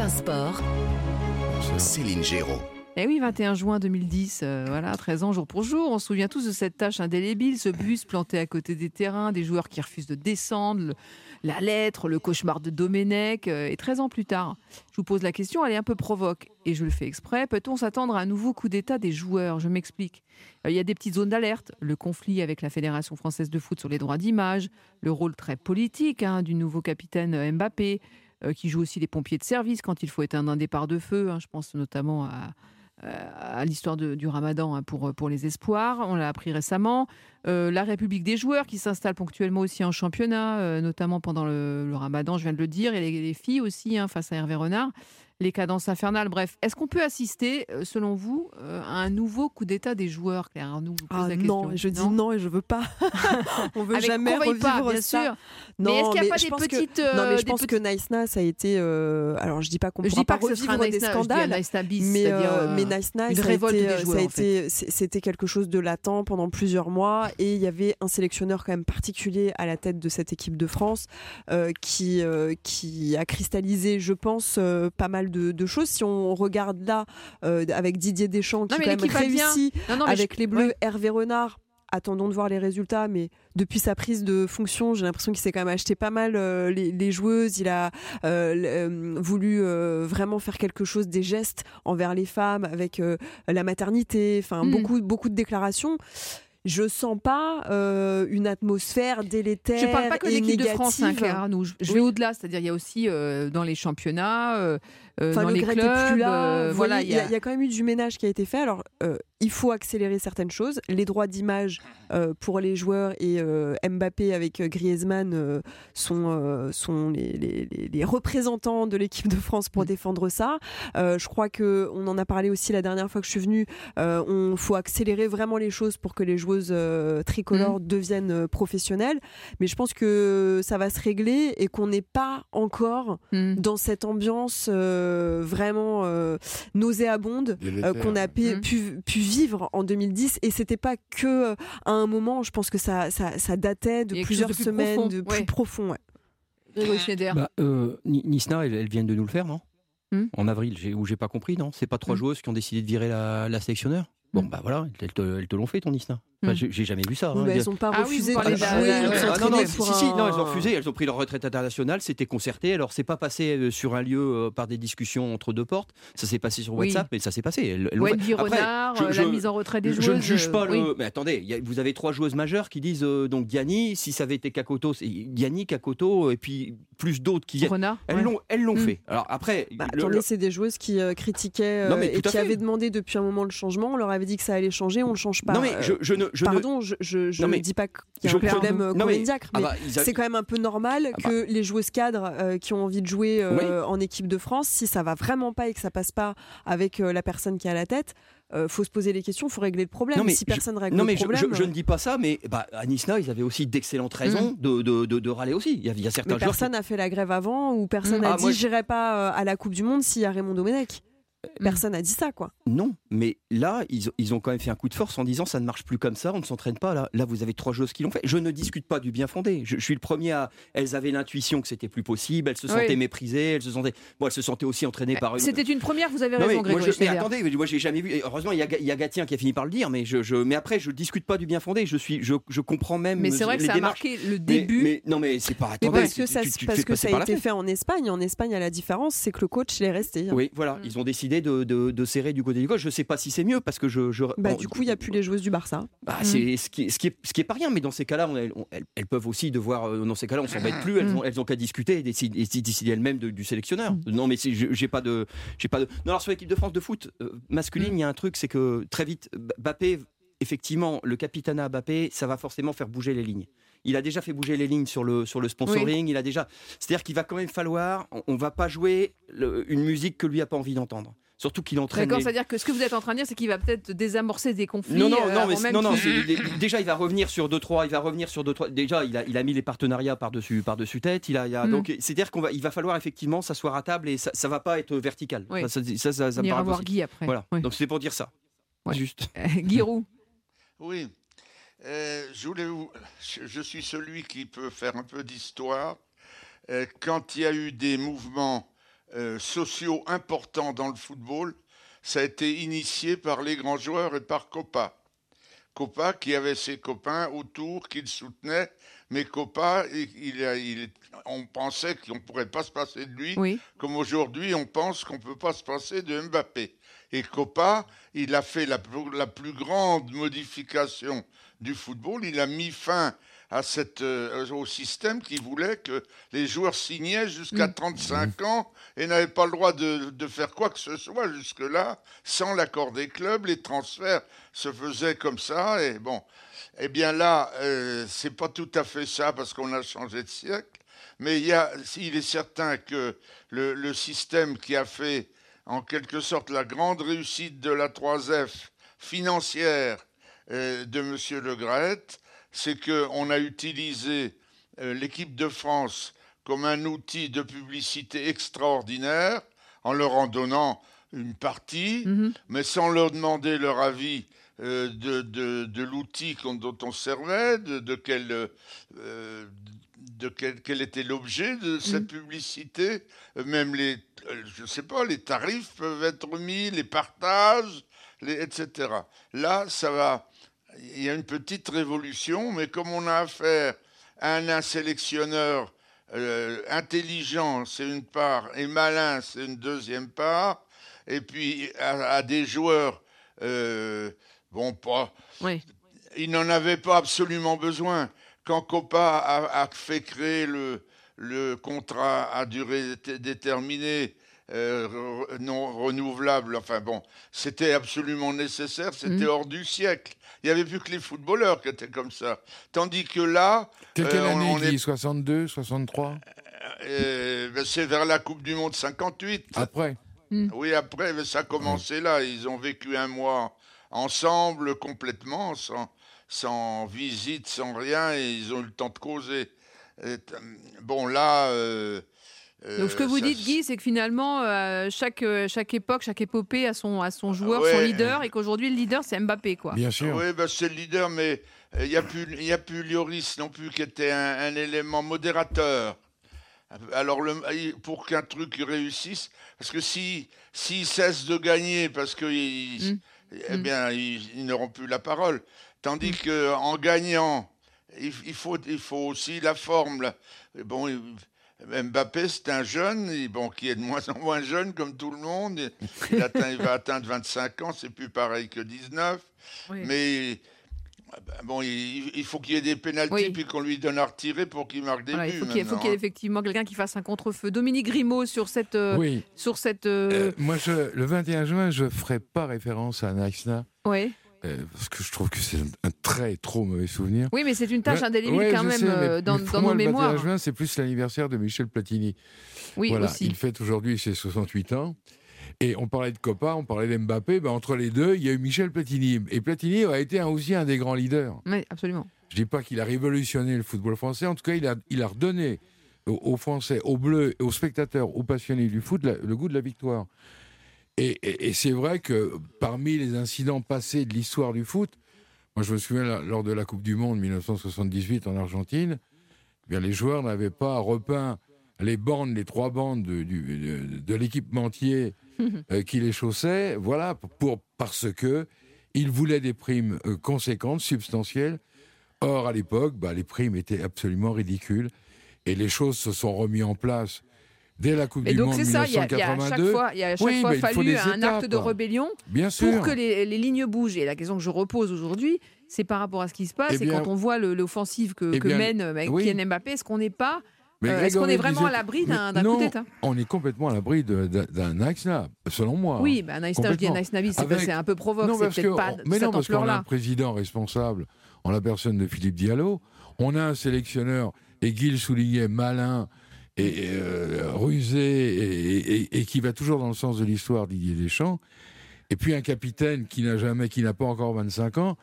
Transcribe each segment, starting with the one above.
1 Sport. Céline Géraud. Eh oui, 21 juin 2010, euh, voilà, 13 ans jour pour jour. On se souvient tous de cette tâche indélébile, ce bus planté à côté des terrains, des joueurs qui refusent de descendre, le- la lettre, le cauchemar de Domenech. euh, et 13 ans plus tard, je vous pose la question, elle est un peu provoque, et je le fais exprès. Peut-on s'attendre à un nouveau coup d'État des joueurs? Je m'explique. Euh, Il y a des petites zones d'alerte, le conflit avec la Fédération française de foot sur les droits d'image, le rôle très politique hein, du nouveau capitaine Mbappé, qui joue aussi les pompiers de service quand il faut éteindre un départ de feu. hein. je pense notamment à euh, l'histoire du ramadan hein, pour, pour les espoirs. On l'a appris récemment. Euh, la République des joueurs qui s'installe ponctuellement aussi en championnat, euh, notamment pendant le, ramadan, je viens de le dire, et les, les filles aussi hein, face à Hervé Renard. Les cadences infernales, bref. Est-ce qu'on peut assister, euh, selon vous, euh, à un nouveau coup d'État des joueurs, Claire Arnoux je vous pose Ah la non, question. je dis non et je veux pas. On veut Avec- jamais veuille revivre pas, bien ça. sûr. Non, mais est-ce qu'il n'y a pas je des pense que- petites. Non, euh, mais je des pense petites- que Nice Na, ça a été. euh, Alors, je dis pas qu'on Je pourra pas revivre des Na, je dis scandales. Bis, Mais, euh, euh, mais ça a été, euh, c'était quelque chose de latent pendant plusieurs mois et il y avait un sélectionneur quand même particulier à la tête de cette équipe de France euh, qui, euh, qui a cristallisé, je pense, euh, pas mal de, de choses. Si on regarde là euh, avec Didier Deschamps qui Non, quand même Non, non, mais avec je- les Bleus, ouais. Hervé Renard. Attendons de voir les résultats, mais depuis sa prise de fonction, j'ai l'impression qu'il s'est quand même acheté pas mal euh, les, les joueuses. Il a euh, voulu euh, vraiment faire quelque chose, des gestes envers les femmes, avec la maternité, enfin Mm. beaucoup, beaucoup de déclarations. Je sens pas euh, une atmosphère délétère Je parle pas que de l'équipe de. France, hein, Claire Arnoux. Je, je vais au-delà, c'est-à-dire il y a aussi euh, dans les championnats, euh, Enfin, dans le les Grec clubs, plus là. voilà, il y, a- y a quand même eu du ménage qui a été fait. Alors, il faut accélérer certaines choses. Les droits d'image euh, pour les joueurs et euh, Mbappé avec euh, Griezmann euh, sont, euh, sont les, les- les- les représentants de l'équipe de France pour Mm. défendre ça. Euh, je crois que on en a parlé aussi la dernière fois que je suis venue. Euh, on faut accélérer vraiment les choses pour que les joueuses euh, tricolores deviennent euh, professionnelles. Mais je pense que ça va se régler et qu'on n'est pas encore Hmm. dans cette ambiance euh, vraiment euh, nauséabonde euh, qu'on a pu, Mm. pu, pu vivre en 2010 et c'était pas que euh, à un moment je pense que ça, ça, ça datait de plusieurs chose de plus semaines profond, de plus ouais. profond ouais. Bah, euh, Ni- Nisna, elles, elles viennent de nous le faire, non Hmm. En avril, ou j'ai pas compris, non C'est pas trois Hmm. joueuses qui ont décidé de virer la, la sélectionneur Bon, Hmm. bah voilà, elles te, elles te l'ont fait, ton Nisna. Enfin, Hmm. j'ai jamais vu ça. Oui, hein. mais y a- elles ont pas Ah oui, refusé de jouer Ah, non, non, pour si, si, un- non, elles ont refusé, elles ont pris leur retraite internationale, c'était concerté, alors c'est pas passé euh, sur un lieu euh, par des discussions entre deux portes, ça s'est passé sur Oui. WhatsApp, mais ça s'est passé. Elles-. Wendy Après, Renard, je- euh, je- la mise en retrait des je, joueuses. je ne juge pas euh, le. oui. Mais attendez, a- vous avez trois joueuses majeures qui disent euh, donc Diani, si ça avait été Kakoto, c'est Diani, Kakoto, et puis plus d'autres qui viennent. Renard. Elles ouais. l'ont, elles l'ont Mm. fait. Alors après, Bah, le- attendez, le- c'est des joueuses qui euh, critiquaient euh, et qui avaient demandé depuis un moment le changement. On leur avait dit que ça allait changer, on le change pas. non mais Euh, je, je ne, je ne- Pardon, je, je, je Non, ne dis pas qu'il y a je un problème comprends. euh, Non, mais- comédiacre, Ah bah, a- c'est quand même un peu normal Ah bah. que les joueuses cadres euh, qui ont envie de jouer euh, en équipe de France, si ça va vraiment pas et que ça passe pas avec euh, la personne qui est à la tête, euh, faut se poser les questions, faut régler le problème. Non, mais si je- personne règle Non le mais je, problème, je- je ne dis pas ça, mais bah, à Nisna, ils avaient aussi d'excellentes raisons de, de, de, de râler aussi. Il y a, il y a certains mais personne n'a fait la grève avant ou personne Mm. n'a Ah, dit j'irai pas à la Coupe du Monde s'il y a Raymond Domenech. Mm. Personne n'a dit ça quoi. Non, mais là, ils, ont- ils ont quand même fait un coup de force en disant ça ne marche plus comme ça, on ne s'entraîne pas là. Là, vous avez trois joueuses qui l'ont fait. Je ne discute pas du bien fondé. Je, je suis le premier à. Elles avaient l'intuition que c'était plus possible. Elles se sentaient Oui. méprisées. Elles se sentaient. Bon, elles se sentaient aussi entraînées par une. C'était une première, vous avez Non, mais, raison, moi, Grégory je, mais attendez, mais moi j'ai jamais vu. Heureusement, il y, a, il y a Gatien qui a fini par le dire, mais je, je- mais après, je discute pas du bien fondé. Je suis, je, je comprends même. Mais c'est vrai que ça a marqué le Mais- début. Mais, non, mais c'est pas. Mais Attendez, parce que ça, tu- tu te parce que ça a été fait en Espagne. En Espagne, à la différence, c'est que le coach est resté. hein. Oui, voilà, Mm. ils ont décidé de, de, de serrer du côté du gauche. Je sais pas si c'est mieux parce que je. je Bah, du coup, il n'y a plus les joueuses du Barça. bah, Mm. c'est ce qui, ce qui est, ce qui est pas rien, mais dans ces cas-là, elles, elles, peuvent aussi devoir. euh, Dans ces cas-là, on s'embête plus. Elles Mm. ont, elles ont qu'à discuter et décider, décider elles-mêmes du sélectionneur. Non, mais j'ai pas de, j'ai pas de. Non, alors sur l'équipe de France de foot euh, masculine, il y a un truc, c'est que très vite, Mbappé, effectivement, le capitanat Mbappé, ça va forcément faire bouger les lignes. Il a déjà fait bouger les lignes sur le, sur le sponsoring. Il a déjà. C'est-à-dire qu'il va quand même falloir. On, on va pas jouer le- une musique que lui a pas envie d'entendre. Surtout qu'il entraîne. D'accord, les- c'est-à-dire que ce que vous êtes en train de dire, c'est qu'il va peut-être désamorcer des conflits. non, non, euh, non, mais non, non, déjà il va revenir sur 2-3, il va revenir sur 2-3. Déjà, il a, il a mis les partenariats par-dessus par -dessus tête. Il a, il a- Mm. Donc, c'est-à-dire qu'on va, il va falloir effectivement s'asseoir à table et ça, ça va pas être vertical. Oui. Ça, ça, ça, ça, ça On me ira paraît voir possible. Guy après. Voilà. Donc c'est pour dire ça. Ouais. Juste. Euh, Giroud. Oui. Euh, je, voulais vous- je- je suis celui qui peut faire un peu d'histoire. Euh, quand il y a eu des mouvements euh, sociaux importants dans le football, ça a été initié par les grands joueurs et par Copa. Copa qui avait ses copains autour, qu'il soutenait, mais Copa, on pensait qu'on ne pourrait pas se passer de lui, comme aujourd'hui on pense qu'on ne peut pas se passer de Mbappé. Et Copa, il a fait la plus grande modification du football, il a mis fin à cette, euh, au système qui voulait que les joueurs signaient jusqu'à 35 mm. ans et n'avaient pas le droit de, de, faire quoi que ce soit jusque-là sans l'accord des clubs. Les transferts se faisaient comme ça. Et bon, eh bien là, euh, c'est pas tout à fait ça parce qu'on a changé de siècle. Mais il, y a, il est certain que le, le système qui a fait en quelque sorte la grande réussite de la 3F financière euh, de M. Le Gret, c'est qu'on a utilisé euh, l'équipe de France comme un outil de publicité extraordinaire en leur en donnant une partie, mhm. mais sans leur demander leur avis euh, de, de, l'outil dont on servait, de, quel, euh, de quel, était l'objet de cette mhm. publicité. Même les, je sais pas, les tarifs peuvent être mis, les partages, les, etc. Là, ça va il y a une petite révolution, mais comme on a affaire à un sélectionneur euh, intelligent, c'est une part, et malin, c'est une deuxième part, et puis à, des joueurs, euh, bon, pas. Oui. Il n'en avait pas absolument besoin. Quand Copa a, fait créer le, le contrat à durée déterminée, euh, non renouvelable, enfin bon, c'était absolument nécessaire, c'était mmh. hors du siècle. Il n'y avait plus que les footballeurs qui étaient comme ça. Tandis que là. quelle euh, année on est... 62, 63 euh, ben, C'est vers la Coupe du Monde 58. Après. Oui, après, ça a commencé là. Ils ont vécu un mois ensemble, complètement, sans, sans visite, sans rien, et ils ont eu le temps de causer. bon, là. Euh, donc ce que vous dites, Guy, c'est que finalement, euh, chaque, euh, chaque époque, chaque épopée a son, a son joueur, son leader, et qu'aujourd'hui, le leader, c'est Mbappé. Quoi. Bien sûr. Oui, bah, c'est le leader, mais il n'y a, plus, a plus Lloris non plus, qui était un, élément modérateur. Alors, le, pour qu'un truc réussisse, parce que s'ils si, cessent de gagner, parce qu'ils mm. eh mm. bien, ils, n'auront plus la parole. Tandis mm. qu'en gagnant, il, faut, il faut aussi la forme. Bon, Mbappé, c'est un jeune, bon, qui est de moins en moins jeune, comme tout le monde. Il, va atteindre 25 ans, c'est plus pareil que 19. Mais bon, il, faut qu'il y ait des pénalties puis qu'on lui donne à retirer pour qu'il marque des buts. Il faut qu'il y, ait hein. effectivement quelqu'un qui fasse un contre-feu. Dominique Grimaud sur cette. Euh, sur cette euh, euh, moi, je, le 21 juin, je ne ferai pas référence à Naxna. Oui. Euh, parce que je trouve que c'est un, très trop mauvais souvenir. Oui, mais c'est une tâche indélébile quand même euh, dans, dans nos mémoires. Le 21 juin, c'est plus l'anniversaire de Michel Platini. Oui, voilà, aussi. Il fête aujourd'hui ses 68 ans. Et on parlait de Copa, on parlait d'Mbappé. Ben entre les deux, il y a eu Michel Platini. Et Platini a été aussi un des grands leaders. Oui, absolument. Je ne dis pas qu'il a révolutionné le football français. En tout cas, il a, il a redonné aux, Français, aux Bleus, aux spectateurs, aux passionnés du foot le goût de la victoire. Et c'est vrai que parmi les incidents passés de l'histoire du foot, moi, je me souviens, lors de la Coupe du Monde 1978 en Argentine, eh bien, les joueurs n'avaient pas repeint les bandes, les trois bandes de, de, l'équipementier euh, qui les chaussait, voilà, pour, parce que ils voulaient des primes euh, conséquentes, substantielles. Or, à l'époque, bah, les primes étaient absolument ridicules. Et les choses se sont remises en place dès la Coupe du Monde 1982. Il y a, à chaque fois, il y a à chaque fois fallu un acte de rébellion Bien sûr. pour que les, lignes bougent. Et la question que je repose aujourd'hui, c'est par rapport à ce qui se passe. Eh et quand on voit l'offensive que, eh mène euh, Kylian Mbappé, est-ce qu'on n'est pas euh, Est-ce qu'on est vraiment à l'abri d'un coup d'État? On est complètement à l'abri d'un Naïsna, selon moi. Oui, ben je dis Naïsnabi, c'est un peu provoque, c'est peut-être pas Mais non, parce qu'on a un président responsable, en la personne de Philippe Diallo, on a un sélectionneur, et Guy le soulignait, malin, et, euh, rusé et, qui va toujours dans le sens de l'histoire Didier Deschamps. Et puis un capitaine qui n'a jamais, qui n'a pas encore 25 ans,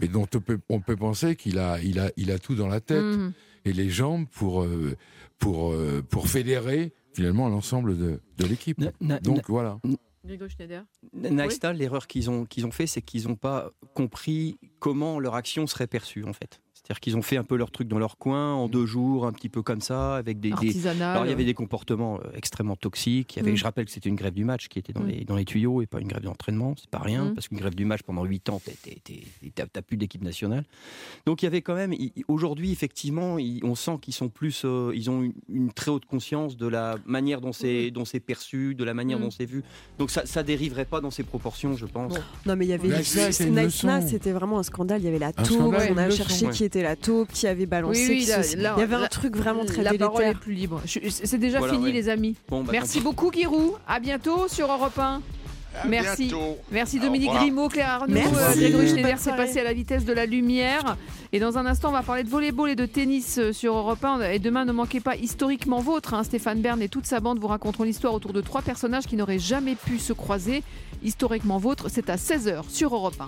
mais dont on peut, on peut penser qu'il a, il a, il a tout dans la tête mhm. et les jambes pour, euh, pour, euh, pour fédérer finalement l'ensemble de, de l'équipe. Donc voilà. l'erreur qu'ils ont, qu'ils ont fait, c'est qu'ils n'ont pas compris comment leur action serait perçue en fait. C'est-à-dire qu'ils ont fait un peu leur truc dans leur coin en deux jours, un petit peu comme ça, avec des. des... Alors il y avait des comportements euh, extrêmement toxiques. Il y avait, Mm. je rappelle que c'était une grève du match qui était dans, Mm. les, dans les tuyaux et pas une grève d'entraînement. C'est pas rien, Mm. parce qu'une grève du match pendant 8 ans, t'as plus d'équipe nationale. Donc il y avait quand même. Aujourd'hui, effectivement, on sent qu'ils sont plus. euh, ils ont une, une très haute conscience de la manière dont c'est perçu, de la manière Mm. dont c'est vu. Donc ça, ça dériverait pas dans ces proportions, je pense. Bon. Non, mais il y avait c'était vraiment un scandale. Il y avait la Un taupe, scandale, on a leçon, cherché ouais. qui était la taupe, qui avait balancé. Oui, oui, qui là- se- là- il y avait là- un truc vraiment très La parole est plus libre. Je- C'est déjà Voilà, fini, ouais. les amis. Bon, bah, Merci beaucoup, Giroud. À bientôt sur Europe 1. À Merci. bientôt. Merci Dominique. Grimaud, Claire Arnaud, euh, Grégory Schneider, c'est soirée. passé à la vitesse de la lumière. Et dans un instant, on va parler de volleyball et de tennis euh, sur Europe 1. Et demain, ne manquez pas historiquement vôtre. hein. Stéphane Bern et toute sa bande vous raconteront l'histoire autour de trois personnages qui n'auraient jamais pu se croiser. Historiquement vôtre, c'est à 16h sur Europe 1.